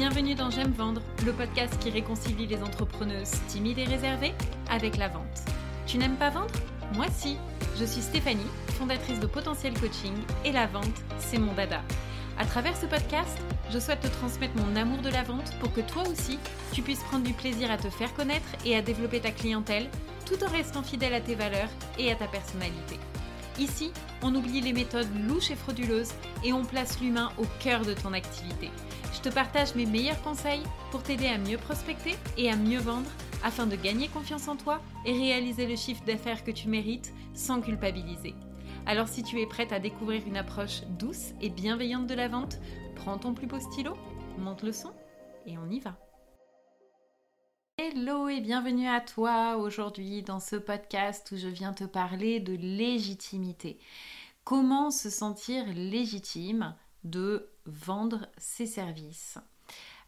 Bienvenue dans J'aime vendre, le podcast qui réconcilie les entrepreneuses timides et réservées avec la vente. Tu n'aimes pas vendre? Moi si. Je suis Stéphanie, fondatrice de Potentiel Coaching et la vente, c'est mon dada. À travers ce podcast, je souhaite te transmettre mon amour de la vente pour que toi aussi, tu puisses prendre du plaisir à te faire connaître et à développer ta clientèle tout en restant fidèle à tes valeurs et à ta personnalité. Ici, on oublie les méthodes louches et frauduleuses et on place l'humain au cœur de ton activité. Je te partage mes meilleurs conseils pour t'aider à mieux prospecter et à mieux vendre afin de gagner confiance en toi et réaliser le chiffre d'affaires que tu mérites sans culpabiliser. Alors si tu es prête à découvrir une approche douce et bienveillante de la vente, prends ton plus beau stylo, monte le son et on y va. Hello et bienvenue à toi aujourd'hui dans ce podcast où je viens te parler de légitimité. Comment se sentir légitime de vendre ses services?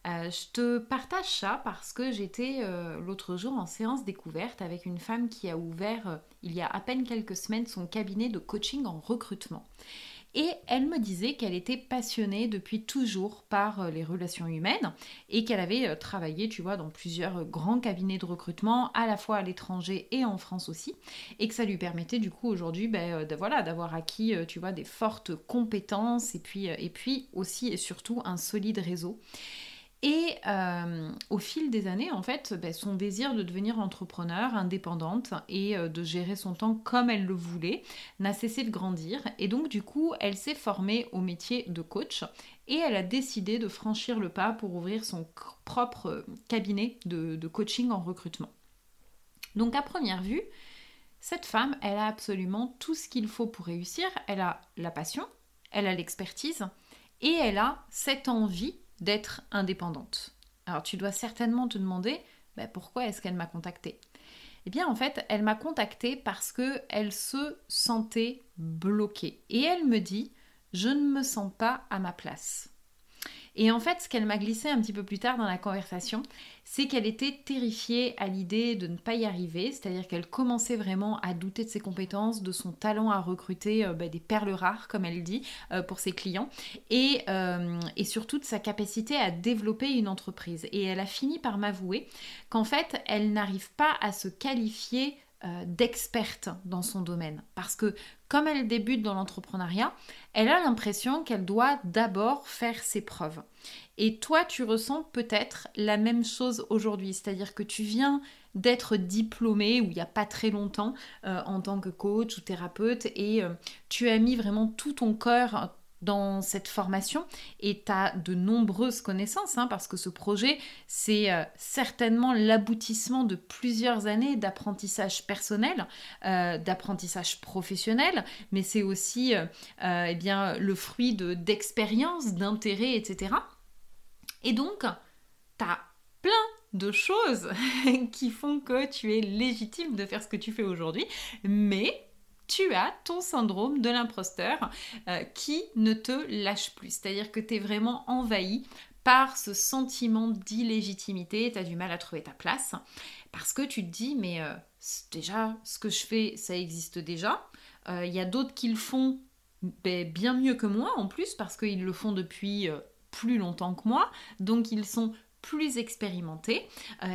Euh, je te partage ça parce que j'étais euh, l'autre jour en séance découverte avec une femme qui a ouvert euh, il y a à peine quelques semaines son cabinet de coaching en recrutement. Et elle me disait qu'elle était passionnée depuis toujours par les relations humaines et qu'elle avait travaillé, tu vois, dans plusieurs grands cabinets de recrutement, à la fois à l'étranger et en France aussi, et que ça lui permettait du coup aujourd'hui, ben, voilà, d'avoir acquis, tu vois, des fortes compétences et puis aussi et surtout un solide réseau. Et euh, au fil des années, en fait, ben, son désir de devenir entrepreneur, indépendante et euh, de gérer son temps comme elle le voulait n'a cessé de grandir. Et donc, du coup, elle s'est formée au métier de coach et elle a décidé de franchir le pas pour ouvrir son propre cabinet de coaching en recrutement. Donc, à première vue, cette femme, elle a absolument tout ce qu'il faut pour réussir. Elle a la passion, elle a l'expertise et elle a cette envie d'être indépendante. Alors tu dois certainement te demander bah, pourquoi est-ce qu'elle m'a contactée? Eh bien en fait, elle m'a contactée parce que elle se sentait bloquée et elle me dit je ne me sens pas à ma place. Et en fait, ce qu'elle m'a glissé un petit peu plus tard dans la conversation, c'est qu'elle était terrifiée à l'idée de ne pas y arriver, c'est-à-dire qu'elle commençait vraiment à douter de ses compétences, de son talent à recruter euh, bah, des perles rares, comme elle dit, euh, pour ses clients, euh, et surtout de sa capacité à développer une entreprise. Et elle a fini par m'avouer qu'en fait, elle n'arrive pas à se qualifier d'experte dans son domaine. Parce que comme elle débute dans l'entrepreneuriat, elle a l'impression qu'elle doit d'abord faire ses preuves. Et toi, tu ressens peut-être la même chose aujourd'hui, c'est-à-dire que tu viens d'être diplômé, ou il n'y a pas très longtemps, euh, en tant que coach ou thérapeute, et euh, tu as mis vraiment tout ton cœur, dans cette formation et tu as de nombreuses connaissances hein, parce que ce projet, c'est euh, certainement l'aboutissement de plusieurs années d'apprentissage personnel, euh, d'apprentissage professionnel, mais c'est aussi euh, eh bien, le fruit d'expériences, d'intérêts, etc. Et donc, tu as plein de choses qui font que tu es légitime de faire ce que tu fais aujourd'hui, mais tu as ton syndrome de l'imposteur euh, qui ne te lâche plus. C'est-à-dire que tu es vraiment envahi par ce sentiment d'illégitimité, tu as du mal à trouver ta place, parce que tu te dis, mais euh, déjà, ce que je fais, ça existe déjà. Euh, il y a d'autres qui le font ben, bien mieux que moi, en plus, parce qu'ils le font depuis plus longtemps que moi, donc ils sont plus expérimentés.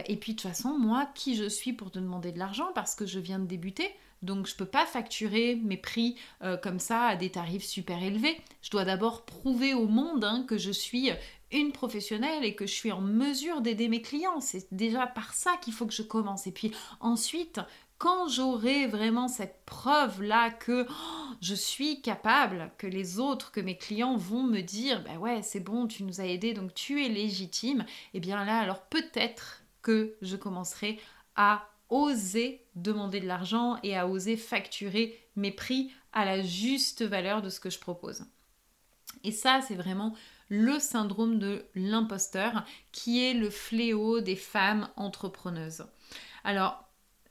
et puis de toute façon, moi, qui je suis pour te demander de l'argent, parce que je viens de débuter donc je ne peux pas facturer mes prix euh, comme ça à des tarifs super élevés. Je dois d'abord prouver au monde hein, que je suis une professionnelle et que je suis en mesure d'aider mes clients. C'est déjà par ça qu'il faut que je commence. Et puis ensuite, quand j'aurai vraiment cette preuve-là que oh, je suis capable, que les autres, que mes clients vont me dire, bah ouais, c'est bon, tu nous as aidés, donc tu es légitime, et eh bien là, alors peut-être que je commencerai à oser demander de l'argent et à oser facturer mes prix à la juste valeur de ce que je propose. Et ça, c'est vraiment le syndrome de l'imposteur qui est le fléau des femmes entrepreneuses. Alors,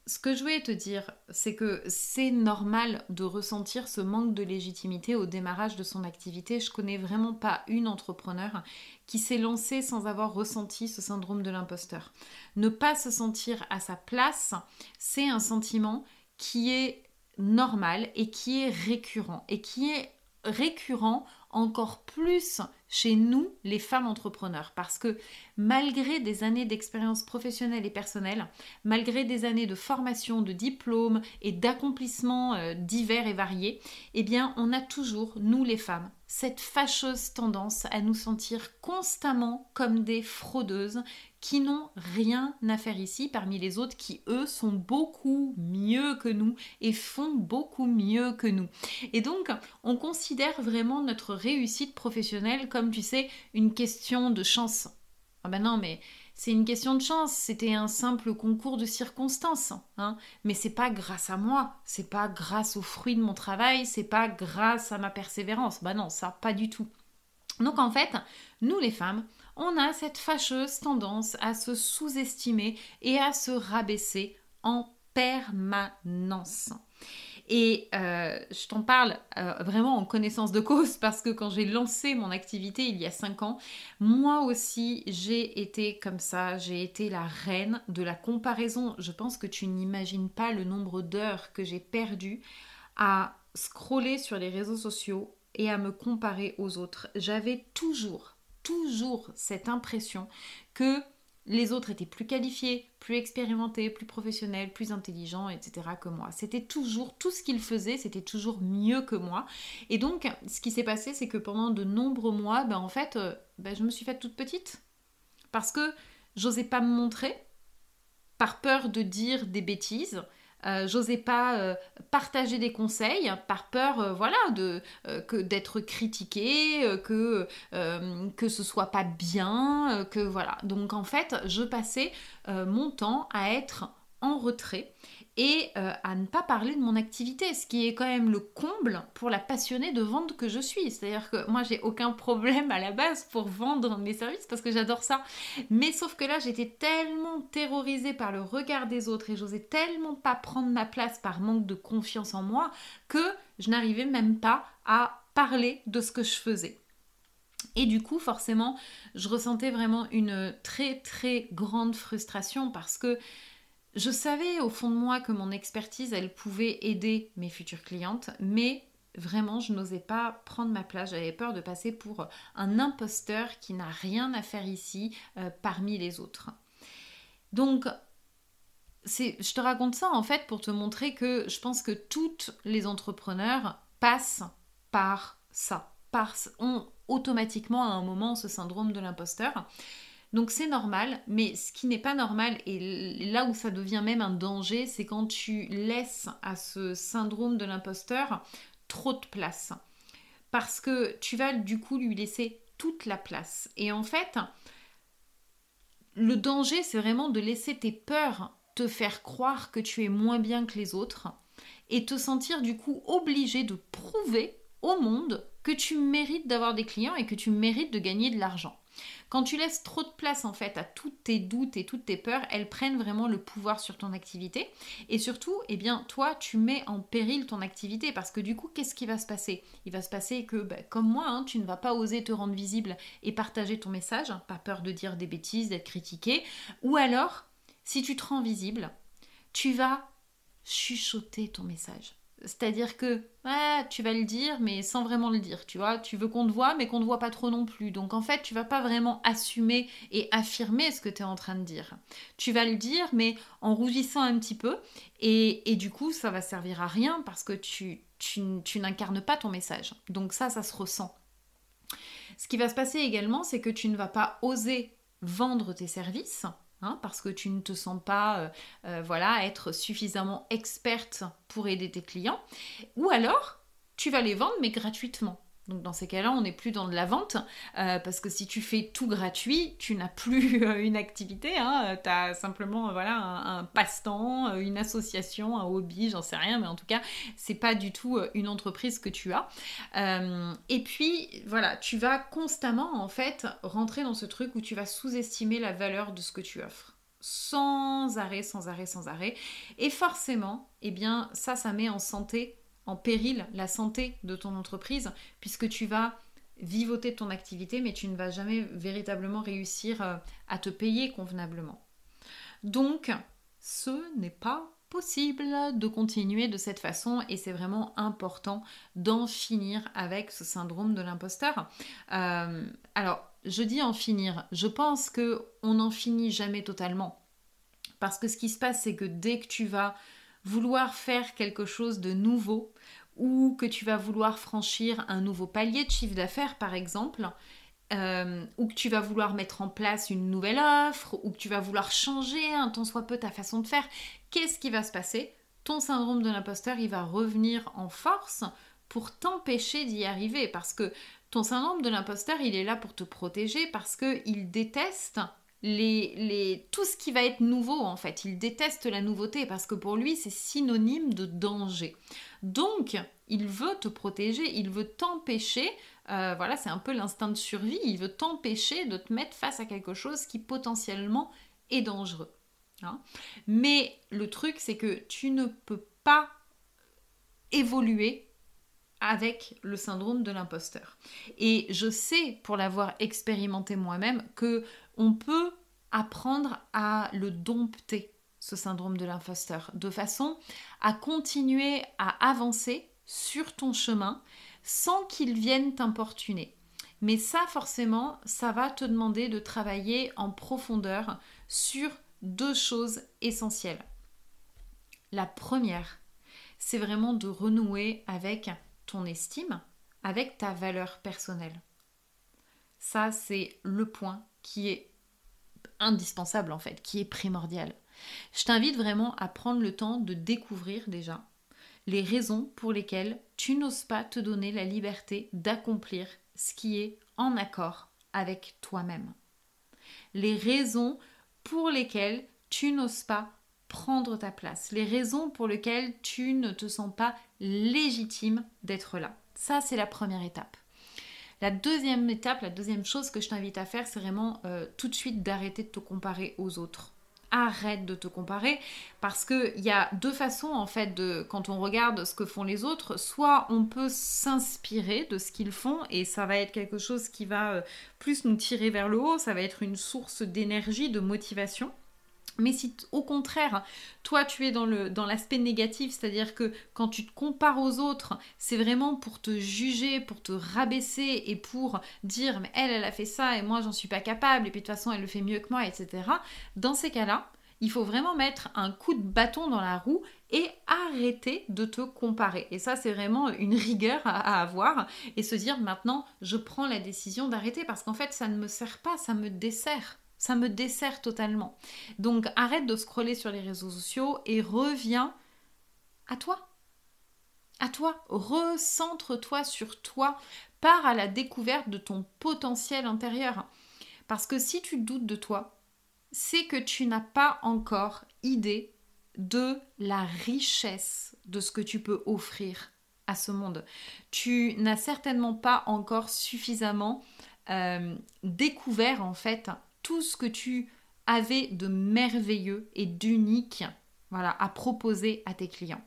ce que je voulais te dire, c'est que c'est normal de ressentir ce manque de légitimité au démarrage de son activité. Je connais vraiment pas une entrepreneur qui s'est lancée sans avoir ressenti ce syndrome de l'imposteur. Ne pas se sentir à sa place, c'est un sentiment qui est normal et qui est récurrent et qui est récurrent encore plus chez nous, les femmes entrepreneurs, parce que malgré des années d'expérience professionnelle et personnelle, malgré des années de formation, de diplômes et d'accomplissements euh, divers et variés, eh bien, on a toujours, nous les femmes, cette fâcheuse tendance à nous sentir constamment comme des fraudeuses qui n'ont rien à faire ici parmi les autres qui, eux, sont beaucoup mieux que nous et font beaucoup mieux que nous. Et donc, on considère vraiment notre réussite professionnelle comme, tu sais, une question de chance. Ah ben non, mais c'est une question de chance, c'était un simple concours de circonstances, hein. mais c'est pas grâce à moi, c'est pas grâce aux fruits de mon travail, c'est pas grâce à ma persévérance. Bah non, ça pas du tout. Donc en fait, nous les femmes, on a cette fâcheuse tendance à se sous-estimer et à se rabaisser en permanence. Et euh, je t'en parle euh, vraiment en connaissance de cause parce que quand j'ai lancé mon activité il y a 5 ans, moi aussi j'ai été comme ça, j'ai été la reine de la comparaison. Je pense que tu n'imagines pas le nombre d'heures que j'ai perdu à scroller sur les réseaux sociaux et à me comparer aux autres. J'avais toujours, toujours cette impression que les autres étaient plus qualifiés, plus expérimentés, plus professionnels, plus intelligents, etc. que moi. C'était toujours, tout ce qu'ils faisaient, c'était toujours mieux que moi. Et donc, ce qui s'est passé, c'est que pendant de nombreux mois, ben, en fait, euh, ben, je me suis faite toute petite. Parce que j'osais pas me montrer, par peur de dire des bêtises, euh, j'osais pas euh, partager des conseils par peur euh, voilà de que d'être critiqué que que ce soit pas bien que voilà. Donc en fait je passais mon temps à être en retrait et euh, à ne pas parler de mon activité, ce qui est quand même le comble pour la passionnée de vente que je suis. C'est-à-dire que moi, j'ai aucun problème à la base pour vendre mes services parce que j'adore ça. Mais sauf que là, j'étais tellement terrorisée par le regard des autres et j'osais tellement pas prendre ma place par manque de confiance en moi que je n'arrivais même pas à parler de ce que je faisais. Et du coup, forcément, je ressentais vraiment une très très grande frustration parce que je savais au fond de moi que mon expertise, elle pouvait aider mes futures clientes, mais vraiment, je n'osais pas prendre ma place. J'avais peur de passer pour un imposteur qui n'a rien à faire ici euh, parmi les autres. Donc, je te raconte ça en fait pour te montrer que je pense que toutes les entrepreneurs passent par ça, ont automatiquement à un moment ce syndrome de l'imposteur. Donc c'est normal, mais ce qui n'est pas normal, et là où ça devient même un danger, c'est quand tu laisses à ce syndrome de l'imposteur trop de place. Parce que tu vas du coup lui laisser toute la place. Et en fait, le danger, c'est vraiment de laisser tes peurs te faire croire que tu es moins bien que les autres et te sentir du coup obligé de prouver au monde que tu mérites d'avoir des clients et que tu mérites de gagner de l'argent. Quand tu laisses trop de place en fait à tous tes doutes et toutes tes peurs, elles prennent vraiment le pouvoir sur ton activité. Et surtout, eh bien, toi, tu mets en péril ton activité parce que du coup, qu'est-ce qui va se passer? Il va se passer que, bah, comme moi, hein, tu ne vas pas oser te rendre visible et partager ton message, hein, pas peur de dire des bêtises, d'être critiqué. Ou alors, si tu te rends visible, tu vas chuchoter ton message. C'est-à-dire que tu vas le dire, mais sans vraiment le dire, tu vois. Tu veux qu'on te voit, mais qu'on ne voit pas trop non plus. Donc en fait, tu vas pas vraiment assumer et affirmer ce que tu es en train de dire. Tu vas le dire, mais en rougissant un petit peu. Et, et du coup, ça va servir à rien parce que tu, tu, tu n'incarnes pas ton message. Donc ça, ça se ressent. Ce qui va se passer également, c'est que tu ne vas pas oser vendre tes services Hein, parce que tu ne te sens pas euh, euh, voilà, être suffisamment experte pour aider tes clients. Ou alors, tu vas les vendre mais gratuitement. Donc dans ces cas-là, on n'est plus dans de la vente, euh, parce que si tu fais tout gratuit, tu n'as plus une activité, hein, tu as simplement voilà, un, passe-temps, une association, un hobby, j'en sais rien, mais en tout cas, c'est pas du tout une entreprise que tu as. et puis, voilà, tu vas constamment en fait rentrer dans ce truc où tu vas sous-estimer la valeur de ce que tu offres sans arrêt, sans arrêt, sans arrêt. Et forcément, eh bien, ça, ça met en santé en péril la santé de ton entreprise, puisque tu vas vivoter ton activité, mais tu ne vas jamais véritablement réussir euh, à te payer convenablement. Donc, ce n'est pas possible de continuer de cette façon et c'est vraiment important d'en finir avec ce syndrome de l'imposteur. Euh, alors, je dis en finir, je pense que on n'en finit jamais totalement. Parce que ce qui se passe, c'est que dès que tu vas vouloir faire quelque chose de nouveau ou que tu vas vouloir franchir un nouveau palier de chiffre d'affaires, par exemple, euh, ou que tu vas vouloir mettre en place une nouvelle offre, ou que tu vas vouloir changer un tant soit peu ta façon de faire, qu'est-ce qui va se passer? Ton syndrome de l'imposteur, il va revenir en force pour t'empêcher d'y arriver, parce que ton syndrome de l'imposteur, il est là pour te protéger, parce qu'il déteste tout ce qui va être nouveau en fait. Il déteste la nouveauté parce que pour lui c'est synonyme de danger. Donc il veut te protéger, il veut t'empêcher euh, voilà, c'est un peu l'instinct de survie. Il veut t'empêcher de te mettre face à quelque chose qui potentiellement est dangereux. Hein. Mais le truc, c'est que tu ne peux pas évoluer avec le syndrome de l'imposteur. Et je sais, pour l'avoir expérimenté moi-même, que on peut apprendre à le dompter, ce syndrome de l'imposteur, de façon à continuer à avancer sur ton chemin sans qu'ils viennent t'importuner. Mais ça, forcément, ça va te demander de travailler en profondeur sur deux choses essentielles. La première, c'est vraiment de renouer avec ton estime, avec ta valeur personnelle. Ça, c'est le point qui est indispensable en fait, qui est primordial. Je t'invite vraiment à prendre le temps de découvrir déjà les raisons pour lesquelles tu n'oses pas te donner la liberté d'accomplir ce qui est en accord avec toi-même. Les raisons pour lesquelles tu n'oses pas prendre ta place, les raisons pour lesquelles tu ne te sens pas légitime d'être là. Ça, c'est la première étape. La deuxième étape, la deuxième chose que je t'invite à faire, c'est vraiment euh, tout de suite d'arrêter de te comparer aux autres arrête de te comparer parce qu'il y a deux façons en fait de quand on regarde ce que font les autres soit on peut s'inspirer de ce qu'ils font et ça va être quelque chose qui va euh, plus nous tirer vers le haut ça va être une source d'énergie de motivation mais si au contraire, toi tu es dans le dans l'aspect négatif, c'est-à-dire que quand tu te compares aux autres, c'est vraiment pour te juger, pour te rabaisser et pour dire mais elle elle a fait ça et moi j'en suis pas capable et puis de toute façon elle le fait mieux que moi, etc. Dans ces cas-là, il faut vraiment mettre un coup de bâton dans la roue et arrêter de te comparer. Et ça, c'est vraiment une rigueur à, avoir et se dire maintenant, je prends la décision d'arrêter parce qu'en fait, ça ne me sert pas, ça me dessert. Ça me dessert totalement. Donc arrête de scroller sur les réseaux sociaux et reviens à toi. À toi. Recentre-toi sur toi. Pars à la découverte de ton potentiel intérieur. Parce que si tu doutes de toi, c'est que tu n'as pas encore idée de la richesse de ce que tu peux offrir à ce monde. Tu n'as certainement pas encore suffisamment euh, découvert en fait tout ce que tu avais de merveilleux et d'unique voilà, à proposer à tes clients.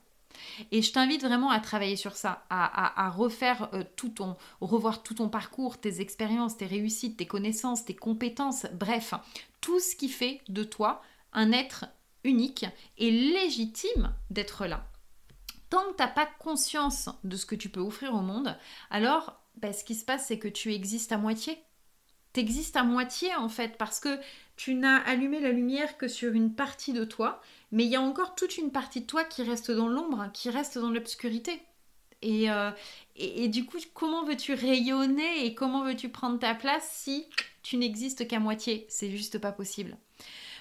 Et je t'invite vraiment à travailler sur ça, à, refaire euh, tout ton, revoir tout ton parcours, tes expériences, tes réussites, tes connaissances, tes compétences, bref, tout ce qui fait de toi un être unique et légitime d'être là. Tant que tu n'as pas conscience de ce que tu peux offrir au monde, alors ben, ce qui se passe, c'est que tu existes à moitié t'existes à moitié en fait parce que tu n'as allumé la lumière que sur une partie de toi, mais il y a encore toute une partie de toi qui reste dans l'ombre, qui reste dans l'obscurité. Et, euh, et, du coup, comment veux-tu rayonner et comment veux-tu prendre ta place si tu n'existes qu'à moitié? C'est juste pas possible.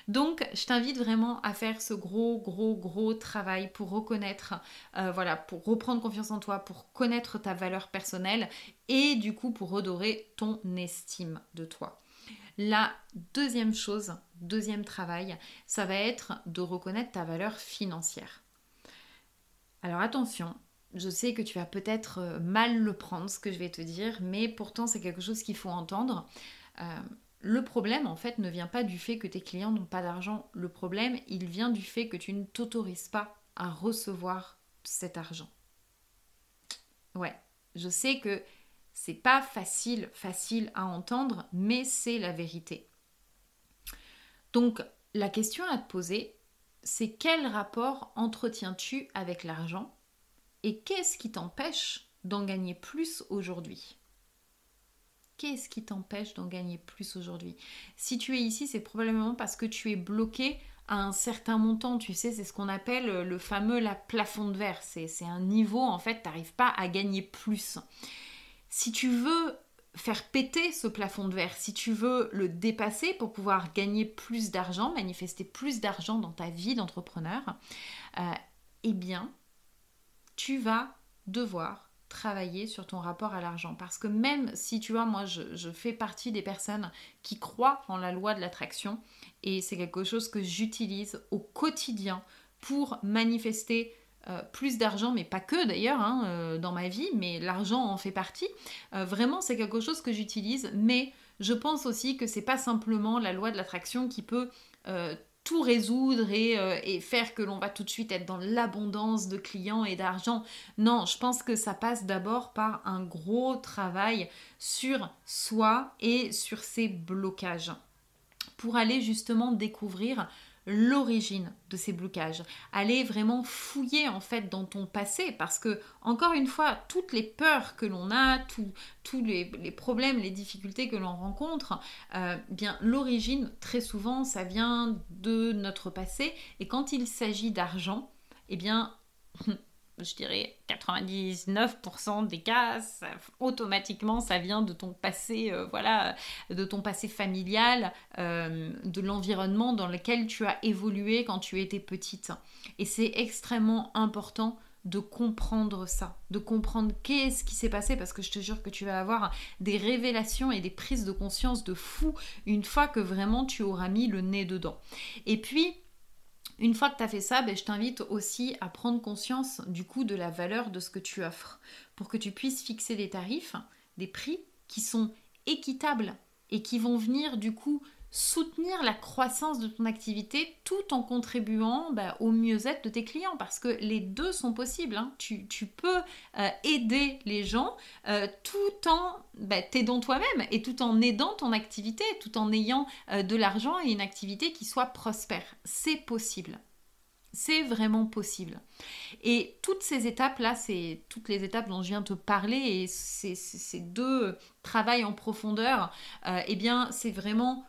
Donc, je t'invite vraiment à faire ce gros, gros, gros travail pour reconnaître, euh, voilà, pour reprendre confiance en toi, pour connaître ta valeur personnelle et du coup pour redorer ton estime de toi. La deuxième chose, deuxième travail, ça va être de reconnaître ta valeur financière. Alors attention, je sais que tu vas peut-être euh, mal le prendre ce que je vais te dire, mais pourtant c'est quelque chose qu'il faut entendre. Euh, le problème, en fait, ne vient pas du fait que tes clients n'ont pas d'argent. Le problème, il vient du fait que tu ne t'autorises pas à recevoir cet argent. Ouais, je sais que c'est pas facile, facile à entendre, mais c'est la vérité. Donc, la question à te poser, c'est quel rapport entretiens-tu avec l'argent et qu'est-ce qui t'empêche d'en gagner plus aujourd'hui? Qu'est-ce qui t'empêche d'en gagner plus aujourd'hui? Si tu es ici, c'est probablement parce que tu es bloqué à un certain montant, tu sais, c'est ce qu'on appelle le fameux la plafond de verre. C'est un niveau, en fait, tu n'arrives pas à gagner plus. Si tu veux faire péter ce plafond de verre, si tu veux le dépasser pour pouvoir gagner plus d'argent, manifester plus d'argent dans ta vie d'entrepreneur, euh, eh bien, tu vas devoir travailler sur ton rapport à l'argent. Parce que même si tu vois, moi, je, fais partie des personnes qui croient en la loi de l'attraction, et c'est quelque chose que j'utilise au quotidien pour manifester euh, plus d'argent, mais pas que d'ailleurs hein, euh, dans ma vie, mais l'argent en fait partie. Euh, vraiment, c'est quelque chose que j'utilise, mais je pense aussi que c'est pas simplement la loi de l'attraction qui peut tout résoudre et, faire que l'on va tout de suite être dans l'abondance de clients et d'argent. Non, je pense que ça passe d'abord par un gros travail sur soi et sur ses blocages pour aller justement découvrir l'origine de ces blocages. Aller vraiment fouiller en fait dans ton passé parce que encore une fois, toutes les peurs que l'on a, tous les, problèmes, les difficultés que l'on rencontre, euh, bien l'origine très souvent ça vient de notre passé et quand il s'agit d'argent, eh bien je dirais 99% des cas, automatiquement, ça vient de ton passé, euh, voilà, de ton passé familial, euh, de l'environnement dans lequel tu as évolué quand tu étais petite. Et c'est extrêmement important de comprendre ça, de comprendre qu'est-ce qui s'est passé, parce que je te jure que tu vas avoir des révélations et des prises de conscience de fou une fois que vraiment tu auras mis le nez dedans. Et puis, une fois que tu as fait ça, ben, je t'invite aussi à prendre conscience du coût de la valeur de ce que tu offres. Pour que tu puisses fixer des tarifs, des prix qui sont équitables et qui vont venir du coup soutenir la croissance de ton activité tout en contribuant bah, au mieux-être de tes clients parce que les deux sont possibles. Hein. Tu, peux euh, aider les gens euh, tout en bah, t'aidant toi-même et tout en aidant ton activité, tout en ayant euh, de l'argent et une activité qui soit prospère. C'est possible. C'est vraiment possible. Et toutes ces étapes-là, c'est toutes les étapes dont je viens de te parler et ces, deux travails en profondeur, eh bien, c'est vraiment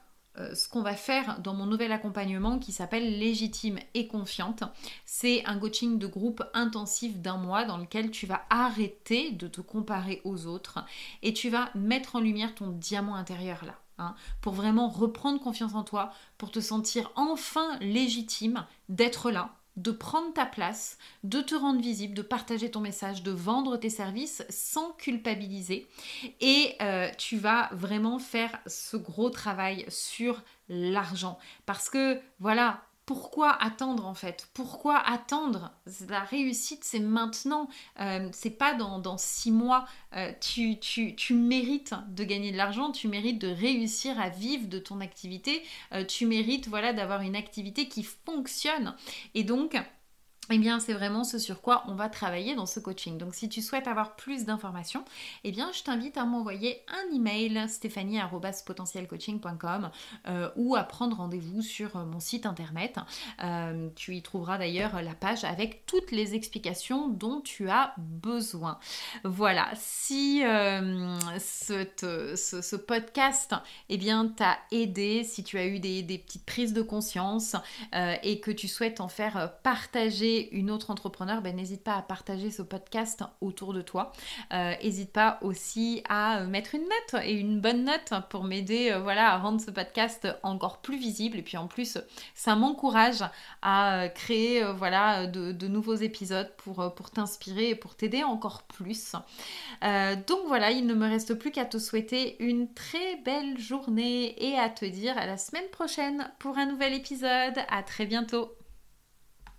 ce qu'on va faire dans mon nouvel accompagnement qui s'appelle Légitime et confiante. C'est un coaching de groupe intensif d'un mois dans lequel tu vas arrêter de te comparer aux autres et tu vas mettre en lumière ton diamant intérieur là. Hein, pour vraiment reprendre confiance en toi, pour te sentir enfin légitime d'être là, de prendre ta place, de te rendre visible, de partager ton message, de vendre tes services sans culpabiliser. Et euh, tu vas vraiment faire ce gros travail sur l'argent. Parce que voilà, pourquoi attendre en fait? Pourquoi attendre? La réussite, c'est maintenant. Euh, c'est pas dans, six mois. Euh, tu, tu, mérites de gagner de l'argent, tu mérites de réussir à vivre de ton activité, euh, tu mérites voilà d'avoir une activité qui fonctionne. Et donc, eh bien, c'est vraiment ce sur quoi on va travailler dans ce coaching. Donc, si tu souhaites avoir plus d'informations, eh bien, je t'invite à m'envoyer un email stéphanie.potentielcoaching.com euh, ou à prendre rendez-vous sur euh, mon site internet. Euh, tu y trouveras d'ailleurs la page avec toutes les explications dont tu as besoin. Voilà, si ce, podcast, eh bien, t'a aidé, si tu as eu des, des petites prises de conscience et que tu souhaites en faire partager une autre entrepreneur, ben, n'hésite pas à partager ce podcast autour de toi. N'hésite euh, pas aussi à mettre une note et une bonne note pour m'aider euh, voilà, à rendre ce podcast encore plus visible. Et puis en plus, ça m'encourage à euh, créer voilà, de, nouveaux épisodes pour, pour t'inspirer et pour t'aider encore plus. donc voilà, il ne me reste plus qu'à te souhaiter une très belle journée et à te dire à la semaine prochaine pour un nouvel épisode. À très bientôt.